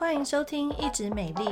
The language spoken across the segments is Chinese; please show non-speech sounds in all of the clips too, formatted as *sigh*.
欢迎收听《一直美丽》，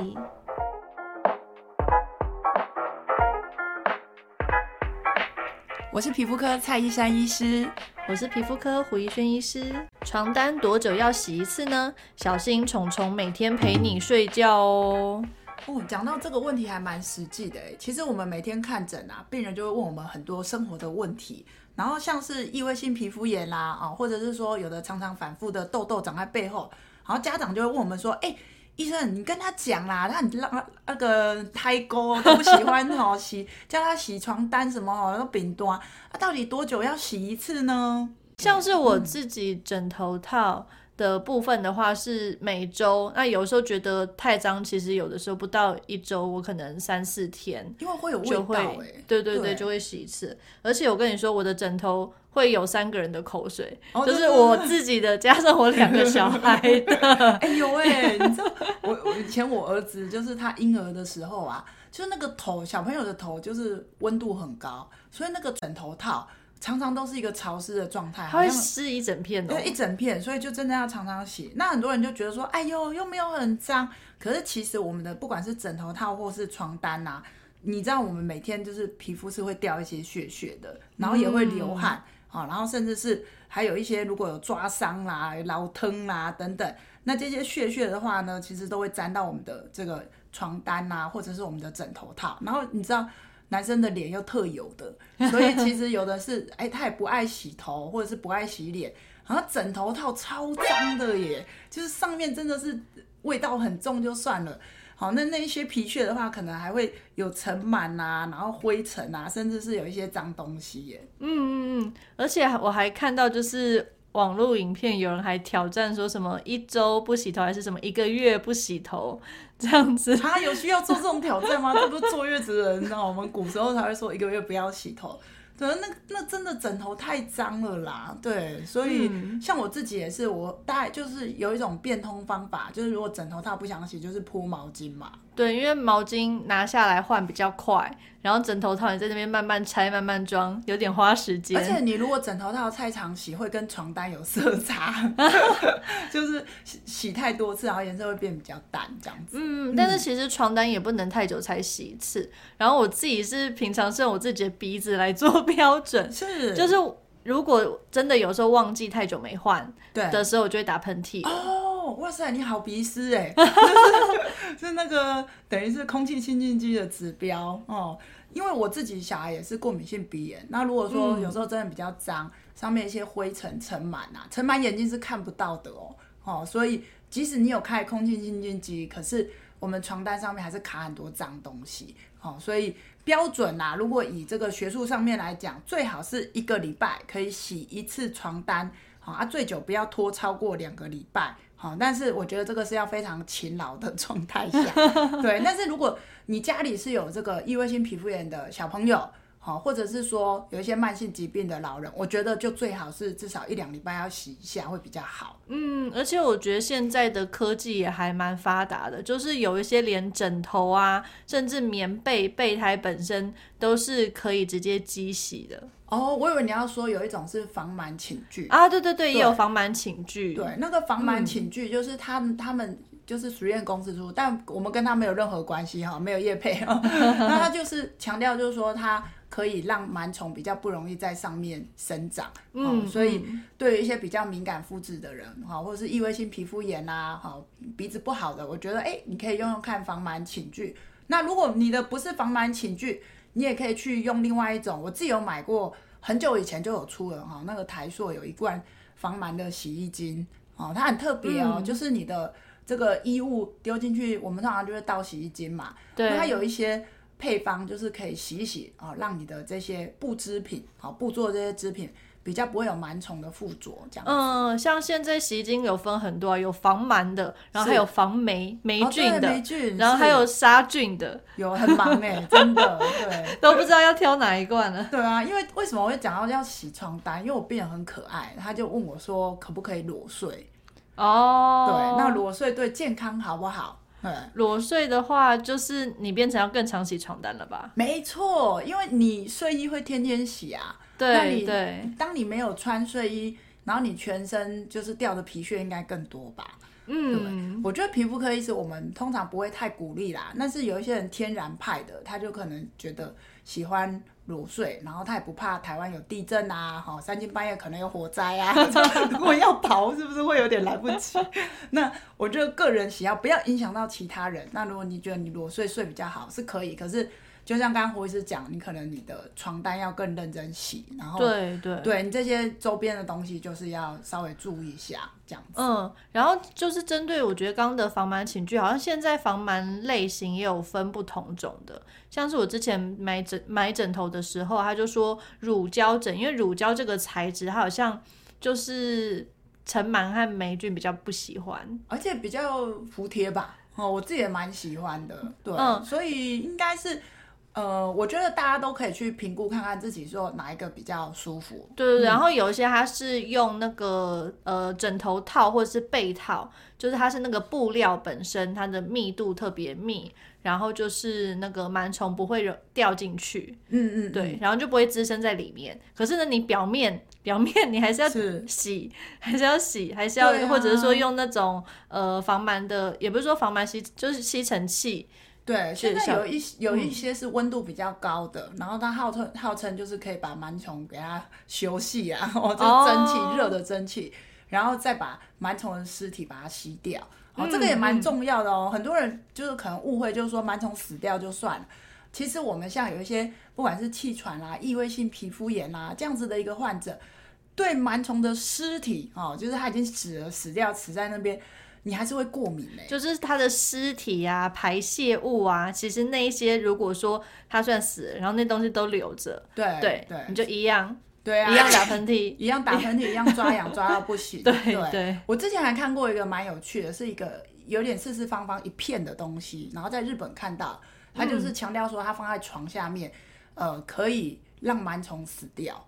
我是皮肤科蔡依珊医师，我是皮肤科胡怡轩医师。床单多久要洗一次呢？小心虫虫每天陪你睡觉哦。哦，讲到这个问题还蛮实际的诶。其实我们每天看诊啊，病人就会问我们很多生活的问题，然后像是异位性皮肤炎啦，啊，或者是说有的常常反复的痘痘长在背后，然后家长就会问我们说，哎，医生你跟他讲啦，他让那个胎沟都不喜欢哦洗，叫他洗床单什么哦，那饼多啊，到底多久要洗一次呢？像是我自己枕头套。嗯的部分的话是每周，那有时候觉得太脏，其实有的时候不到一周，我可能三四天，因为会有味道，对对对，对，就会洗一次。而且我跟你说，我的枕头会有三个人的口水，哦、就是我自己的加上我两个小孩的。*laughs* 哎呦喂，你知道我我以前我儿子就是他婴儿的时候啊，就是那个头小朋友的头就是温度很高，所以那个枕头套。常常都是一个潮湿的状态，它会湿一整片的，哦，对，一整片，所以就真的要常常洗。那很多人就觉得说，哎呦，又没有很脏。可是其实我们的不管是枕头套或是床单呐，啊，你知道我们每天就是皮肤是会掉一些屑屑的，然后也会流汗，好，嗯，然后甚至是还有一些如果有抓伤啦、老疼啦等等，那这些屑屑的话呢，其实都会沾到我们的这个床单啊，或者是我们的枕头套。然后你知道。男生的脸又特有的，*laughs* 所以其实有的是，哎、欸，他也不爱洗头，或者是不爱洗脸，然后枕头套超脏的耶，就是上面真的是味道很重就算了，好，那那一些皮屑的话，可能还会有尘螨啊，然后灰尘啊，甚至是有一些脏东西耶。嗯嗯嗯，而且我还看到就是。网络影片有人还挑战说什么一周不洗头，还是什么一个月不洗头这样子？他有需要做这种挑战吗？*laughs* 这不是坐月子的人，你知道我们古时候才会说一个月不要洗头。对，那那真的枕头太脏了啦。对，所以、嗯、像我自己也是，我大概就是有一种变通方法，就是如果枕头套不想洗，就是铺毛巾嘛。对，因为毛巾拿下来换比较快，然后枕头套你在那边慢慢拆、慢慢装，有点花时间。而且你如果枕头套太常洗，会跟床单有色差，*laughs* 就是洗洗太多次，然后颜色会变比较淡这样子。嗯，但是其实床单也不能太久才洗一次。然后我自己是平常是用我自己的鼻子来做 *laughs* 标准，是，就是如果真的有时候忘记太久没换，对的时候，我就会打喷嚏。哇塞，你好鼻师哎，*laughs* 是那个等于是空气清净机的指标哦。因为我自己小孩也是过敏性鼻炎，那如果说有时候真的比较脏，上面一些灰尘尘螨啊，尘螨眼睛是看不到的哦。哦，所以即使你有开空气清净机，可是我们床单上面还是卡很多脏东西。哦，所以标准呐、如果以这个学术上面来讲，最好是一个礼拜可以洗一次床单，好啊，最久不要拖超过两个礼拜。好，但是我觉得这个是要非常勤劳的 *laughs* 状态下，对。但是如果你家里是有这个异位性皮肤炎的小朋友，好，或者是说有一些慢性疾病的老人，我觉得就最好是至少一两礼拜要洗一下会比较好。嗯，而且我觉得现在的科技也还蛮发达的，就是有一些连枕头啊，甚至棉被、备胎本身都是可以直接机洗的。哦，我以为你要说有一种是防螨寝具啊，对对对，也有防螨寝具。对，那个防螨寝具就是他们、嗯、他们就是实验公司出，但我们跟他没有任何关系哈，没有业配哈。*laughs* 那他就是强调就是说，它可以让螨虫比较不容易在上面生长。嗯，所以对于一些比较敏感肤质的人哈，或者是异位性皮肤炎啊，哈，鼻子不好的，我觉得哎、欸，你可以用用看防螨寝具。那如果你的不是防螨寝具，你也可以去用另外一种，我自己有买过，很久以前就有出了哈，那个台塑有一罐防螨的洗衣精哦，它很特别哦，嗯、就是你的这个衣物丢进去，我们通常就会倒洗衣精嘛，对，它有一些配方就是可以洗一洗啊，让你的这些布织品啊，布做这些织品。比较不会有螨虫的附着，这样。嗯，像现在洗衣精有分很多，啊有防螨的，然后还有防霉霉菌的，霉菌，然后还有杀菌的，有很忙哎、欸，真的，对，*laughs* 都不知道要挑哪一罐了。对啊，因为为什么我会讲到要洗床单？因为我病人很可爱，他就问我说可不可以裸睡？哦，对，那裸睡对健康好不好？对，裸睡的话，就是你变成要更常洗床单了吧？没错，因为你睡衣会天天洗啊。对，对，当你没有穿睡衣，然后你全身就是掉的皮屑应该更多吧？嗯，我觉得皮肤科医师我们通常不会太鼓励啦，但是有一些人天然派的，他就可能觉得喜欢裸睡，然后他也不怕台湾有地震啊，哈，三更半夜可能有火灾啊，*laughs* 如果要逃是不是会有点来不及？*laughs* 那我觉得个人喜好不要影响到其他人。那如果你觉得你裸睡睡比较好是可以，可是。就像刚刚胡医师讲，你可能你的床单要更认真洗，然后对对，对你这些周边的东西就是要稍微注意一下，这样子。嗯，然后就是针对我觉得刚刚的防螨寝具，好像现在防螨类型也有分不同种的，像是我之前买枕买枕头的时候，他就说乳胶枕，因为乳胶这个材质，它好像就是尘螨和霉菌比较不喜欢，而且比较服帖吧。哦，我自己也蛮喜欢的，对，嗯，所以应该是。呃，我觉得大家都可以去评估看看自己说哪一个比较舒服。对对，嗯、然后有一些它是用那个呃枕头套或者是被套，就是它是那个布料本身它的密度特别密，然后就是那个螨虫不会掉进去。嗯，嗯嗯，对，然后就不会滋生在里面。可是呢，你表面表面你还是要洗，是 *laughs* 还是要洗，还是要，啊、或者是说用那种呃防螨的，也不是说防螨吸，就是吸尘器。对，现在有一有一些是温度比较高的，嗯、然后它号称号称就是可以把螨虫给它休息啊，*laughs* 哦，这蒸汽热的蒸汽，然后再把螨虫的尸体把它吸掉，哦，这个也蛮重要的哦。嗯、很多人就是可能误会，就是说螨虫死掉就算了，其实我们像有一些不管是气喘啊、异位性皮肤炎啊这样子的一个患者，对螨虫的尸体哦，就是它已经死了死掉死在那边。你还是会过敏嘞、欸，就是它的尸体啊、排泄物啊，其实那一些如果说它算死了，然后那东西都留着，对对对，你就一样，对啊，一样打喷嚏，*laughs* 一样打喷嚏，一样抓痒抓到不行。对 *laughs* 对，对我之前还看过一个蛮有趣的，是一个有点四四方方一片的东西，然后在日本看到，它就是强调说它放在床下面，嗯、呃，可以让螨虫死掉。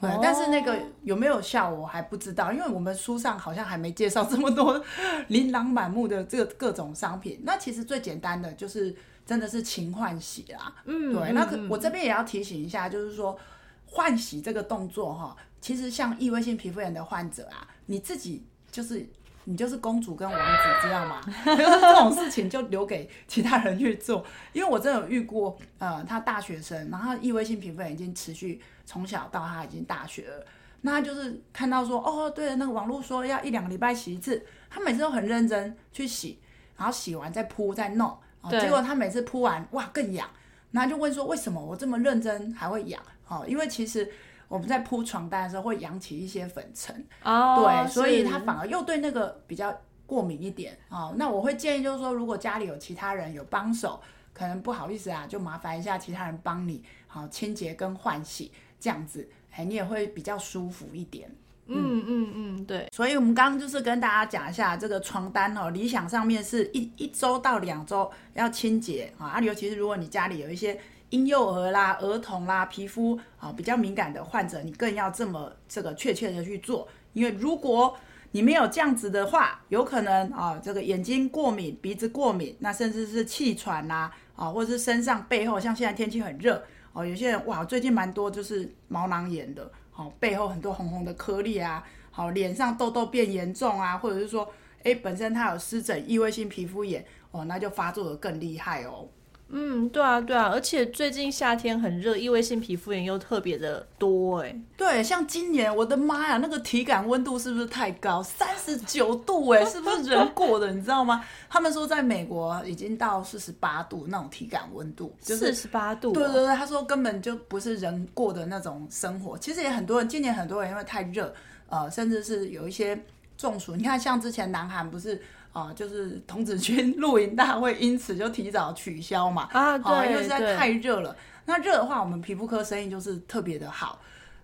对，但是那个有没有效我还不知道，因为我们书上好像还没介绍这么多 *laughs* 琳琅满目的这个各种商品。那其实最简单的就是真的是勤换洗啦。嗯，对。那可我这边也要提醒一下，就是说换洗这个动作哈，其实像异位性皮肤炎的患者啊，你自己就是你就是公主跟王子，知道吗？*laughs* 就是这种事情就留给其他人去做。因为我真的有遇过，呃，他大学生，然后异位性皮肤炎已经持续。从小到他已经大学了，那他就是看到说，哦，对了，那个网络说要一两个礼拜洗一次，他每次都很认真去洗，然后洗完再铺再弄，哦结果他每次铺完，哇，更痒，那就问说，为什么我这么认真还会痒？哦，因为其实我们在铺床单的时候会扬起一些粉尘，哦，对，所以他反而又对那个比较过敏一点哦，那我会建议就是说，如果家里有其他人有帮手，可能不好意思啊，就麻烦一下其他人帮你好清洁跟换洗。这样子，哎，你也会比较舒服一点。嗯嗯嗯，对。所以，我们刚刚就是跟大家讲一下这个床单哦，理想上面是一一周到两周要清洁啊。啊，尤其是如果你家里有一些婴幼儿啦、儿童啦、皮肤啊比较敏感的患者，你更要这么这个确切的去做。因为如果你没有这样子的话，有可能啊，这个眼睛过敏、鼻子过敏，那甚至是气喘啦，啊，或者是身上背后，像现在天气很热。哦，有些人哇，最近蛮多就是毛囊炎的，好、哦、背后很多红红的颗粒啊，好、哦、脸上痘痘变严重啊，或者是说，哎，本身他有湿疹、异位性皮肤炎，哦，那就发作的更厉害哦。嗯，对啊，对啊，而且最近夏天很热，异位性皮肤炎又特别的多哎。对，像今年，我的妈呀，那个体感温度是不是太高？三十九度哎，是不是人过的？你知道吗？他们说在美国已经到四十八度那种体感温度，四十八度。对对对，他说根本就不是人过的那种生活。其实也很多人，今年很多人因为太热，呃，甚至是有一些中暑。你看，像之前南韩不是？啊、呃，就是童子军 *laughs* 露营大会，因此就提早取消嘛。啊，对，呃、因为实在太热了。那热的话，我们皮肤科生意就是特别的好。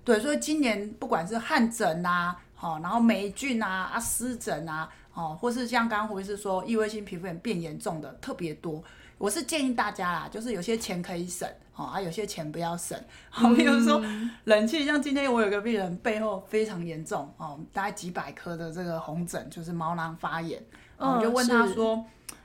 对，所以今年不管是汗疹啊，好、呃，然后霉菌啊、啊湿疹啊，哦、呃，或是像刚刚胡医师说，异位性皮肤炎变严重的特别多。我是建议大家啦，就是有些钱可以省，哦，啊，有些钱不要省。好，比如说冷气，像今天我有个病人背后非常严重，哦，大概几百颗的这个红疹，就是毛囊发炎。我就问他说：“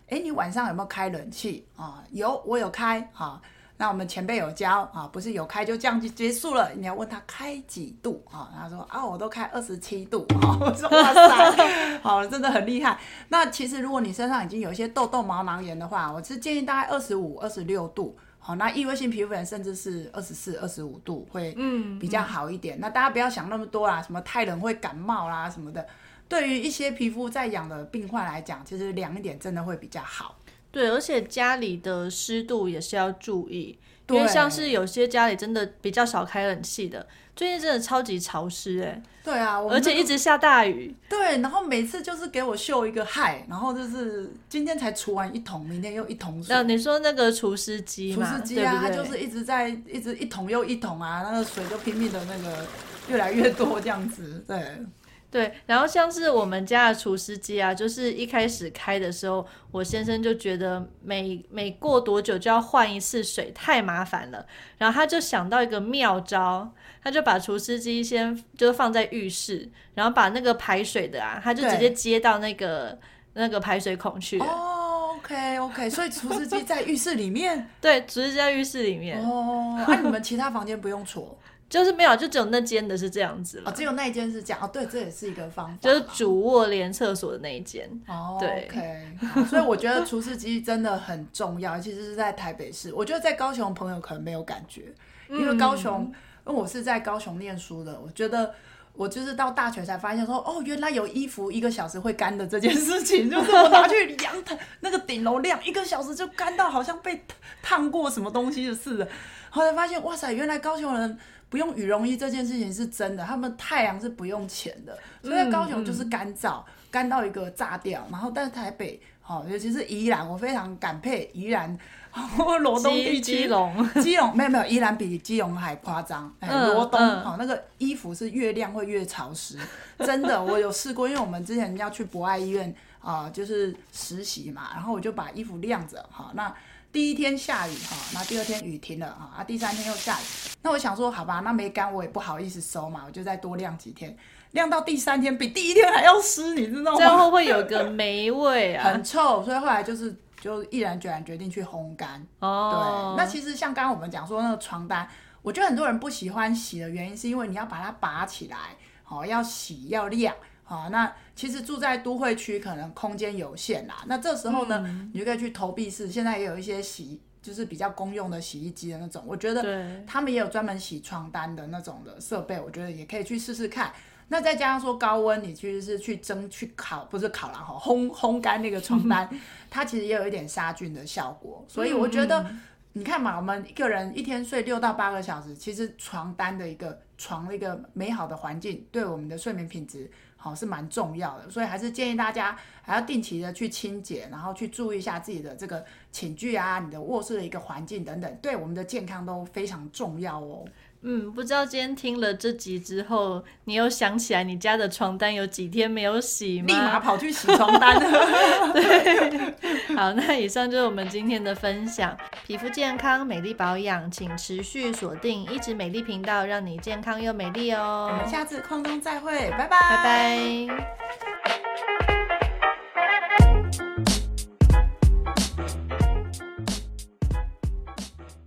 哎、嗯，你晚上有没有开冷气啊？”有，我有开。啊，那我们前辈有教啊，不是有开就这样就结束了，你要问他开几度啊？他说啊，我都开二十七度啊。*laughs* 我说哇塞，好，真的很厉害。那其实如果你身上已经有一些痘痘、毛囊炎的话，我是建议大概二十五、二十六度。好，那异位性皮肤炎甚至是二十四、二十五度会比较好一点。嗯嗯、那大家不要想那么多啦，什么太冷会感冒啦什么的。对于一些皮肤在痒的病患来讲，其实凉一点真的会比较好。对，而且家里的湿度也是要注意，因为像是有些家里真的比较少开冷气的，最近真的超级潮湿哎。对啊，而且一直下大雨。对，然后每次就是给我秀一个嗨，然后就是今天才除完一桶，明天又一桶水。那你说那个除湿机嘛？除湿机啊，它就是一直在一直一桶又一桶啊，那个水就拼命的那个越来越多这样子，对。对，然后像是我们家的除湿机啊，就是一开始开的时候，我先生就觉得每每过多久就要换一次水，太麻烦了。然后他就想到一个妙招，他就把除湿机先就放在浴室，然后把那个排水的啊，他就直接接到那个那个排水孔去了。哦，OK OK，所以除湿机在浴室里面。*laughs* 对，除湿机在浴室里面。哦，那、啊、你们其他房间不用除？就是没有，就只有那间的是这样子哦，只有那一间是这样哦。对，这也是一个方法，就是主卧连厕所的那一间。哦，对，OK。所以我觉得除湿机真的很重要，*laughs* 其实是在台北市。我觉得在高雄朋友可能没有感觉，因为高雄，嗯、因为我是在高雄念书的。我觉得我就是到大学才发现说，哦，原来有衣服一个小时会干的这件事情，就是我拿去阳台那个顶楼晾一个小时就干到好像被烫过什么东西似的。后来发现，哇塞，原来高雄人。不用羽绒衣这件事情是真的，他们太阳是不用钱的，所以高雄就是干燥，干、嗯、到一个炸掉。然后，但是台北，好、哦，尤其是宜兰，我非常感佩宜兰、*laughs* 罗东地区。基隆，基隆没有没有，宜兰比基隆还夸张。罗东，好、嗯哦，那个衣服是越晾会越潮湿，*laughs* 真的，我有试过，因为我们之前要去博爱医院啊、呃，就是实习嘛，然后我就把衣服晾着，好、哦，那。第一天下雨哈，那第二天雨停了啊，啊第三天又下雨，那我想说好吧，那没干我也不好意思收嘛，我就再多晾几天，晾到第三天比第一天还要湿，你知道吗？这样会不会有个霉味啊？很臭，所以后来就是就毅然决然决定去烘干。哦，对，那其实像刚刚我们讲说那个床单，我觉得很多人不喜欢洗的原因是因为你要把它拔起来，好，要洗要晾。啊，那其实住在都会区可能空间有限啦。那这时候呢，嗯、你就可以去投币式，现在也有一些洗，就是比较公用的洗衣机的那种。我觉得他们也有专门洗床单的那种的设备，我觉得也可以去试试看。那再加上说高温，你其实是去蒸、去烤，不是烤了哈，烘烘干那个床单，*laughs* 它其实也有一点杀菌的效果。所以我觉得，你看嘛，我们一个人一天睡六到八个小时，其实床单的一个床的一个美好的环境，对我们的睡眠品质。好是蛮重要的，所以还是建议大家还要定期的去清洁，然后去注意一下自己的这个寝具啊，你的卧室的一个环境等等，对我们的健康都非常重要哦。嗯，不知道今天听了这集之后，你有想起来你家的床单有几天没有洗吗？立马跑去洗床单。*laughs* 对，好，那以上就是我们今天的分享。皮肤健康、美丽保养，请持续锁定一直美丽频道，让你健康又美丽哦。我们下次空中再会，拜拜，拜拜。